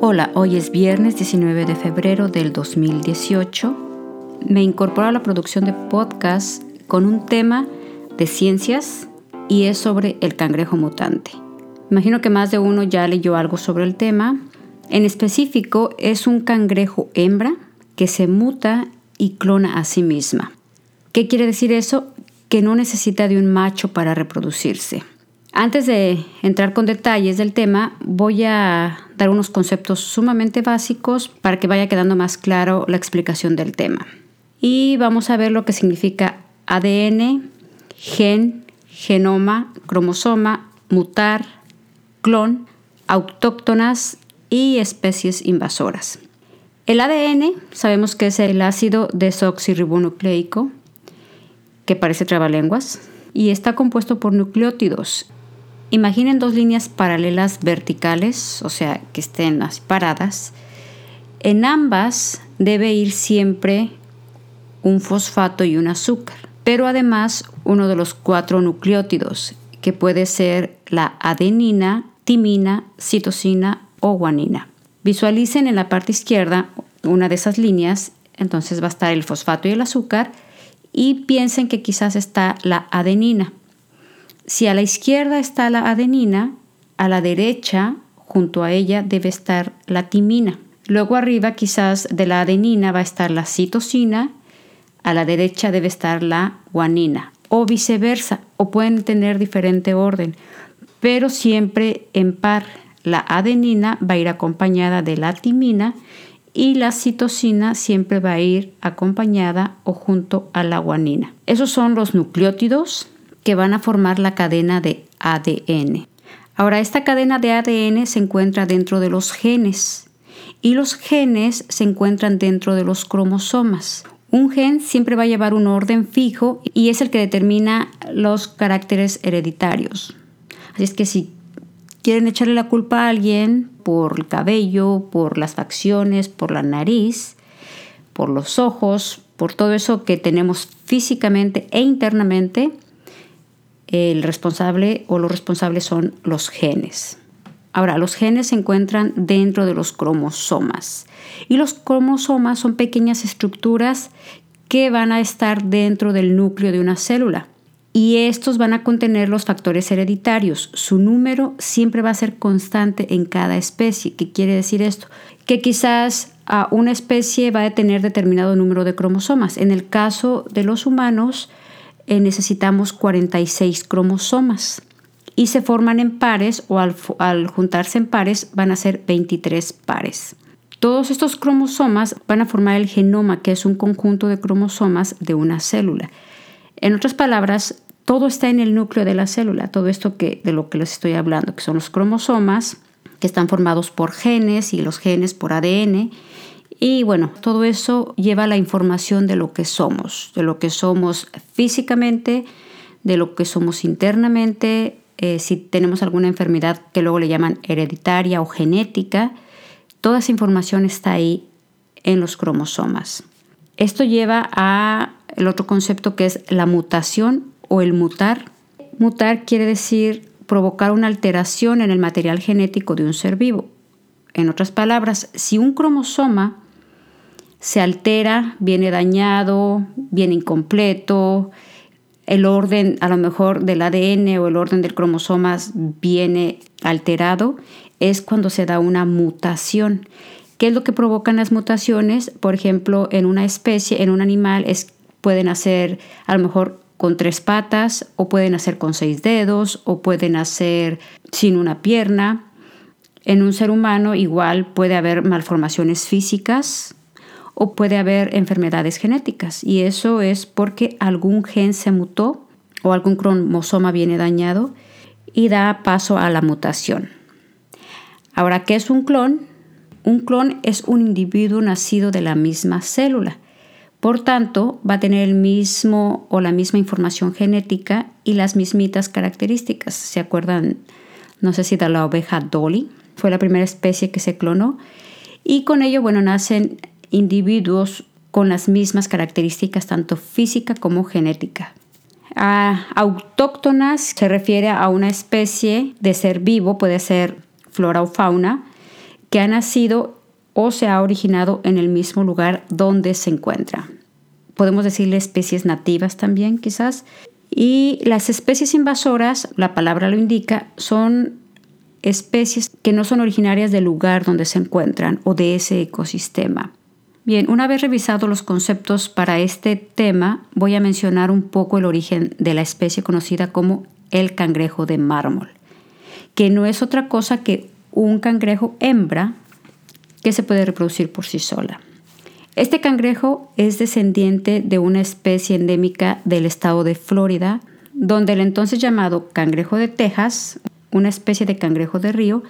Hola, hoy es viernes 19 de febrero del 2018. Me incorporo a la producción de podcast con un tema de ciencias y es sobre el cangrejo mutante. Imagino que más de uno ya leyó algo sobre el tema. En específico, es un cangrejo hembra que se muta y clona a sí misma. ¿Qué quiere decir eso? Que no necesita de un macho para reproducirse. Antes de entrar con detalles del tema, voy a dar unos conceptos sumamente básicos para que vaya quedando más claro la explicación del tema. Y vamos a ver lo que significa ADN, gen, genoma, cromosoma, mutar, clon, autóctonas y especies invasoras. El ADN sabemos que es el ácido desoxirribonucleico, que parece trabalenguas, y está compuesto por nucleótidos Imaginen dos líneas paralelas verticales, o sea, que estén así paradas. En ambas debe ir siempre un fosfato y un azúcar, pero además uno de los cuatro nucleótidos, que puede ser la adenina, timina, citosina o guanina. Visualicen en la parte izquierda una de esas líneas, entonces va a estar el fosfato y el azúcar, y piensen que quizás está la adenina. Si a la izquierda está la adenina, a la derecha, junto a ella, debe estar la timina. Luego arriba quizás de la adenina va a estar la citosina, a la derecha debe estar la guanina o viceversa, o pueden tener diferente orden, pero siempre en par. La adenina va a ir acompañada de la timina y la citosina siempre va a ir acompañada o junto a la guanina. Esos son los nucleótidos que van a formar la cadena de ADN. Ahora, esta cadena de ADN se encuentra dentro de los genes y los genes se encuentran dentro de los cromosomas. Un gen siempre va a llevar un orden fijo y es el que determina los caracteres hereditarios. Así es que si quieren echarle la culpa a alguien por el cabello, por las facciones, por la nariz, por los ojos, por todo eso que tenemos físicamente e internamente, el responsable o los responsables son los genes. Ahora, los genes se encuentran dentro de los cromosomas y los cromosomas son pequeñas estructuras que van a estar dentro del núcleo de una célula y estos van a contener los factores hereditarios. Su número siempre va a ser constante en cada especie. ¿Qué quiere decir esto? Que quizás a una especie va a tener determinado número de cromosomas. En el caso de los humanos, eh, necesitamos 46 cromosomas y se forman en pares o al, al juntarse en pares van a ser 23 pares. Todos estos cromosomas van a formar el genoma, que es un conjunto de cromosomas de una célula. En otras palabras, todo está en el núcleo de la célula, todo esto que, de lo que les estoy hablando, que son los cromosomas, que están formados por genes y los genes por ADN, y bueno, todo eso lleva la información de lo que somos, de lo que somos físicamente, de lo que somos internamente, eh, si tenemos alguna enfermedad que luego le llaman hereditaria o genética, toda esa información está ahí en los cromosomas. Esto lleva a el otro concepto que es la mutación o el mutar. Mutar quiere decir provocar una alteración en el material genético de un ser vivo. En otras palabras, si un cromosoma se altera, viene dañado, viene incompleto, el orden a lo mejor del ADN o el orden del cromosomas viene alterado, es cuando se da una mutación. ¿Qué es lo que provocan las mutaciones? Por ejemplo, en una especie, en un animal, pueden hacer a lo mejor con tres patas, o pueden hacer con seis dedos, o pueden hacer sin una pierna. En un ser humano igual puede haber malformaciones físicas, o puede haber enfermedades genéticas y eso es porque algún gen se mutó o algún cromosoma viene dañado y da paso a la mutación. Ahora, ¿qué es un clon? Un clon es un individuo nacido de la misma célula. Por tanto, va a tener el mismo o la misma información genética y las mismitas características. ¿Se acuerdan? No sé si de la oveja Dolly. Fue la primera especie que se clonó. Y con ello, bueno, nacen individuos con las mismas características tanto física como genética. A autóctonas se refiere a una especie de ser vivo, puede ser flora o fauna, que ha nacido o se ha originado en el mismo lugar donde se encuentra. Podemos decirle especies nativas también quizás. Y las especies invasoras, la palabra lo indica, son especies que no son originarias del lugar donde se encuentran o de ese ecosistema. Bien, una vez revisados los conceptos para este tema, voy a mencionar un poco el origen de la especie conocida como el cangrejo de mármol, que no es otra cosa que un cangrejo hembra que se puede reproducir por sí sola. Este cangrejo es descendiente de una especie endémica del estado de Florida, donde el entonces llamado cangrejo de Texas, una especie de cangrejo de río,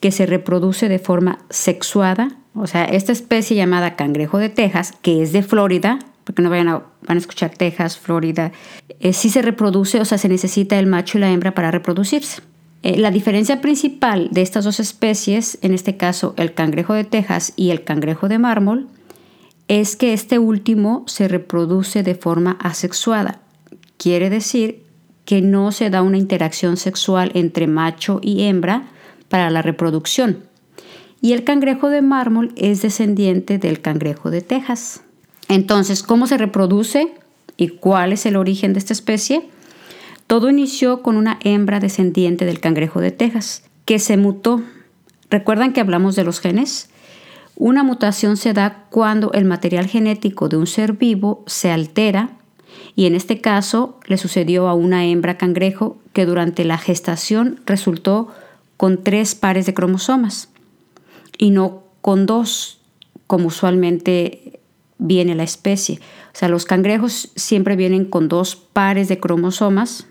que se reproduce de forma sexuada, o sea, esta especie llamada cangrejo de Texas, que es de Florida, porque no vayan a, van a escuchar Texas, Florida, eh, sí se reproduce, o sea, se necesita el macho y la hembra para reproducirse. Eh, la diferencia principal de estas dos especies, en este caso el cangrejo de Texas y el cangrejo de mármol, es que este último se reproduce de forma asexuada. Quiere decir que no se da una interacción sexual entre macho y hembra para la reproducción. Y el cangrejo de mármol es descendiente del cangrejo de Texas. Entonces, ¿cómo se reproduce y cuál es el origen de esta especie? Todo inició con una hembra descendiente del cangrejo de Texas, que se mutó. ¿Recuerdan que hablamos de los genes? Una mutación se da cuando el material genético de un ser vivo se altera y en este caso le sucedió a una hembra cangrejo que durante la gestación resultó con tres pares de cromosomas y no con dos, como usualmente viene la especie. O sea, los cangrejos siempre vienen con dos pares de cromosomas,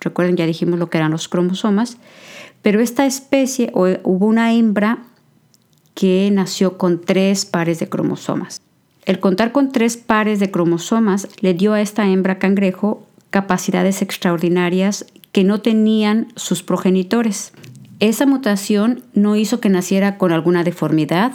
Recuerden, ya dijimos lo que eran los cromosomas. Pero esta especie, hubo una hembra que nació con tres pares de cromosomas. El contar con tres pares de cromosomas le dio a esta hembra cangrejo capacidades extraordinarias que no tenían sus progenitores. Esa mutación no hizo que naciera con alguna deformidad,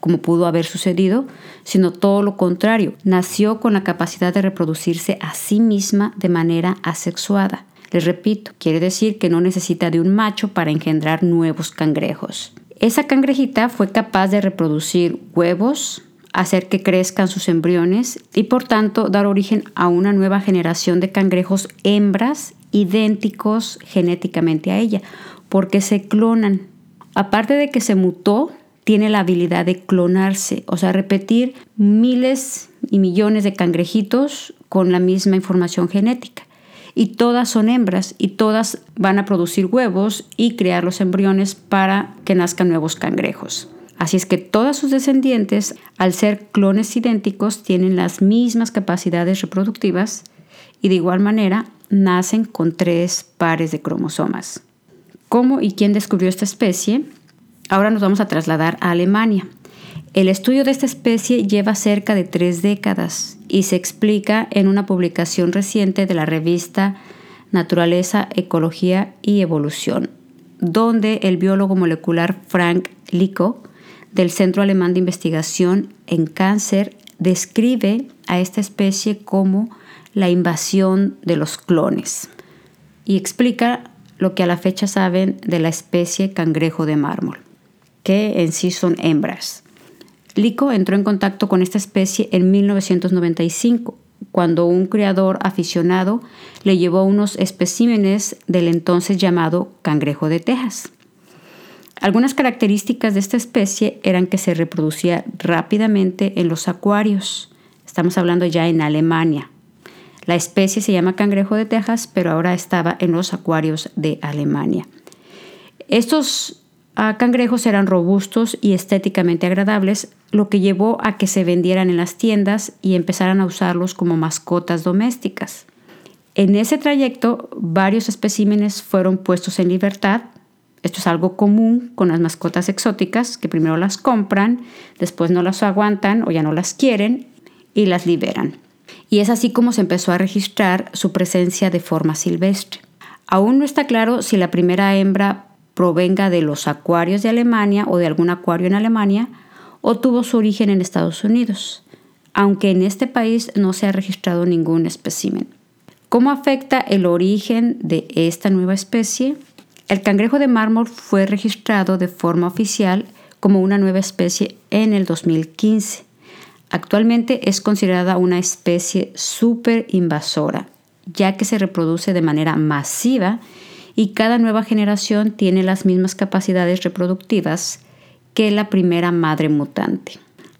como pudo haber sucedido, sino todo lo contrario, nació con la capacidad de reproducirse a sí misma de manera asexuada. Les repito, quiere decir que no necesita de un macho para engendrar nuevos cangrejos. Esa cangrejita fue capaz de reproducir huevos, hacer que crezcan sus embriones y por tanto dar origen a una nueva generación de cangrejos hembras idénticos genéticamente a ella, porque se clonan. Aparte de que se mutó, tiene la habilidad de clonarse, o sea, repetir miles y millones de cangrejitos con la misma información genética y todas son hembras y todas van a producir huevos y crear los embriones para que nazcan nuevos cangrejos. Así es que todas sus descendientes, al ser clones idénticos, tienen las mismas capacidades reproductivas y de igual manera nacen con tres pares de cromosomas. ¿Cómo y quién descubrió esta especie? Ahora nos vamos a trasladar a Alemania. El estudio de esta especie lleva cerca de tres décadas y se explica en una publicación reciente de la revista Naturaleza, Ecología y Evolución, donde el biólogo molecular Frank Lico del Centro Alemán de Investigación en Cáncer describe a esta especie como la invasión de los clones y explica lo que a la fecha saben de la especie cangrejo de mármol, que en sí son hembras. Lico entró en contacto con esta especie en 1995, cuando un criador aficionado le llevó unos especímenes del entonces llamado cangrejo de Texas. Algunas características de esta especie eran que se reproducía rápidamente en los acuarios. Estamos hablando ya en Alemania. La especie se llama cangrejo de Texas, pero ahora estaba en los acuarios de Alemania. Estos cangrejos eran robustos y estéticamente agradables, lo que llevó a que se vendieran en las tiendas y empezaran a usarlos como mascotas domésticas. En ese trayecto, varios especímenes fueron puestos en libertad. Esto es algo común con las mascotas exóticas, que primero las compran, después no las aguantan o ya no las quieren y las liberan. Y es así como se empezó a registrar su presencia de forma silvestre. Aún no está claro si la primera hembra provenga de los acuarios de Alemania o de algún acuario en Alemania o tuvo su origen en Estados Unidos, aunque en este país no se ha registrado ningún espécimen. ¿Cómo afecta el origen de esta nueva especie? El cangrejo de mármol fue registrado de forma oficial como una nueva especie en el 2015. Actualmente es considerada una especie súper invasora, ya que se reproduce de manera masiva y cada nueva generación tiene las mismas capacidades reproductivas que la primera madre mutante.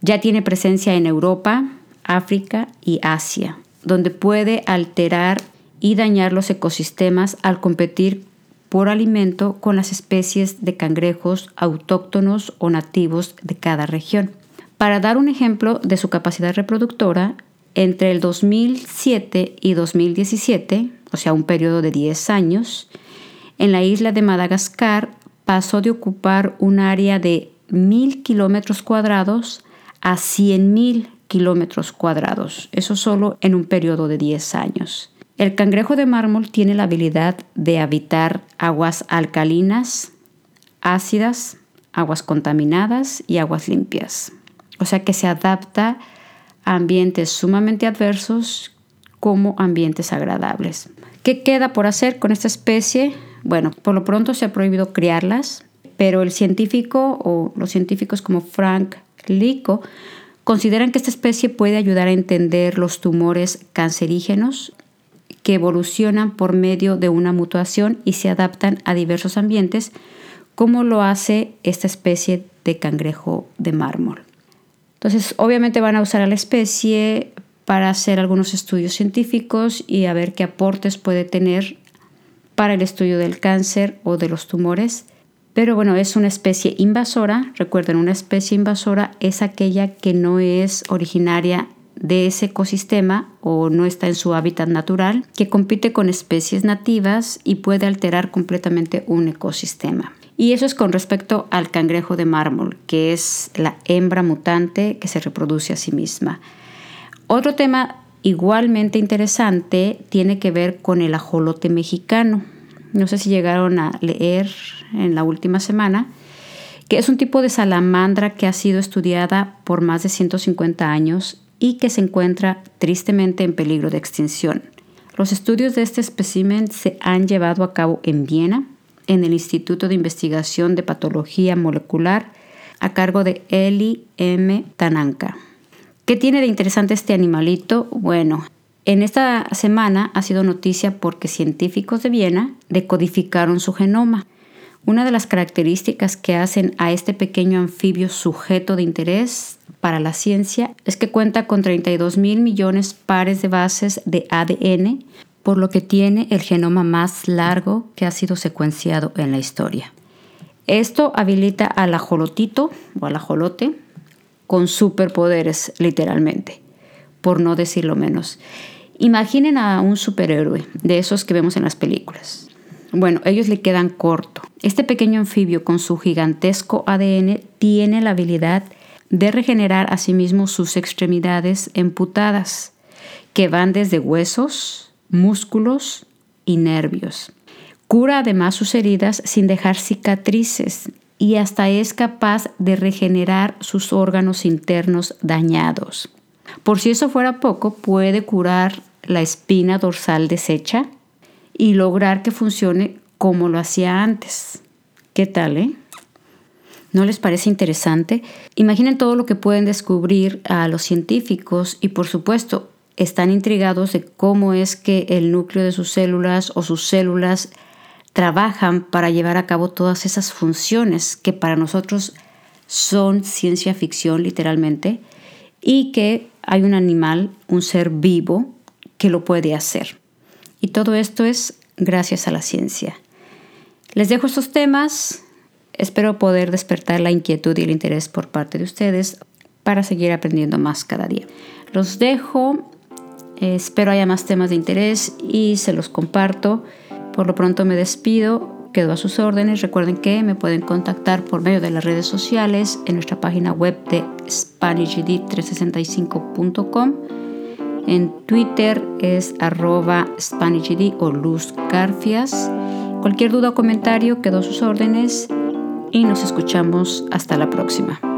Ya tiene presencia en Europa, África y Asia, donde puede alterar y dañar los ecosistemas al competir por alimento con las especies de cangrejos autóctonos o nativos de cada región. Para dar un ejemplo de su capacidad reproductora, entre el 2007 y 2017, o sea, un periodo de 10 años, en la isla de Madagascar pasó de ocupar un área de 1.000 kilómetros cuadrados a 100.000 kilómetros cuadrados, eso solo en un periodo de 10 años. El cangrejo de mármol tiene la habilidad de habitar aguas alcalinas, ácidas, aguas contaminadas y aguas limpias. O sea que se adapta a ambientes sumamente adversos como ambientes agradables. ¿Qué queda por hacer con esta especie? Bueno, por lo pronto se ha prohibido criarlas, pero el científico o los científicos como Frank Lico consideran que esta especie puede ayudar a entender los tumores cancerígenos que evolucionan por medio de una mutación y se adaptan a diversos ambientes, como lo hace esta especie de cangrejo de mármol. Entonces, obviamente van a usar a la especie para hacer algunos estudios científicos y a ver qué aportes puede tener para el estudio del cáncer o de los tumores. Pero bueno, es una especie invasora. Recuerden, una especie invasora es aquella que no es originaria de ese ecosistema o no está en su hábitat natural, que compite con especies nativas y puede alterar completamente un ecosistema. Y eso es con respecto al cangrejo de mármol, que es la hembra mutante que se reproduce a sí misma. Otro tema igualmente interesante tiene que ver con el ajolote mexicano. No sé si llegaron a leer en la última semana, que es un tipo de salamandra que ha sido estudiada por más de 150 años y que se encuentra tristemente en peligro de extinción. Los estudios de este espécimen se han llevado a cabo en Viena, en el Instituto de Investigación de Patología Molecular a cargo de Eli M. Tananka. ¿Qué tiene de interesante este animalito? Bueno, en esta semana ha sido noticia porque científicos de Viena decodificaron su genoma. Una de las características que hacen a este pequeño anfibio sujeto de interés para la ciencia es que cuenta con 32 mil millones pares de bases de ADN, por lo que tiene el genoma más largo que ha sido secuenciado en la historia. Esto habilita al ajolotito o al ajolote con superpoderes, literalmente, por no decirlo menos. Imaginen a un superhéroe de esos que vemos en las películas. Bueno, ellos le quedan corto. Este pequeño anfibio con su gigantesco ADN tiene la habilidad de regenerar a sí mismo sus extremidades emputadas, que van desde huesos, músculos y nervios. Cura además sus heridas sin dejar cicatrices y hasta es capaz de regenerar sus órganos internos dañados. Por si eso fuera poco, puede curar la espina dorsal deshecha y lograr que funcione como lo hacía antes. ¿Qué tal, eh? ¿No les parece interesante? Imaginen todo lo que pueden descubrir a los científicos y por supuesto están intrigados de cómo es que el núcleo de sus células o sus células trabajan para llevar a cabo todas esas funciones que para nosotros son ciencia ficción literalmente y que hay un animal, un ser vivo que lo puede hacer. Y todo esto es gracias a la ciencia. Les dejo estos temas, espero poder despertar la inquietud y el interés por parte de ustedes para seguir aprendiendo más cada día. Los dejo espero haya más temas de interés y se los comparto. Por lo pronto me despido, quedo a sus órdenes. Recuerden que me pueden contactar por medio de las redes sociales en nuestra página web de SpanishGD365.com. En Twitter es arroba o Luz Garfias. Cualquier duda o comentario quedo a sus órdenes y nos escuchamos hasta la próxima.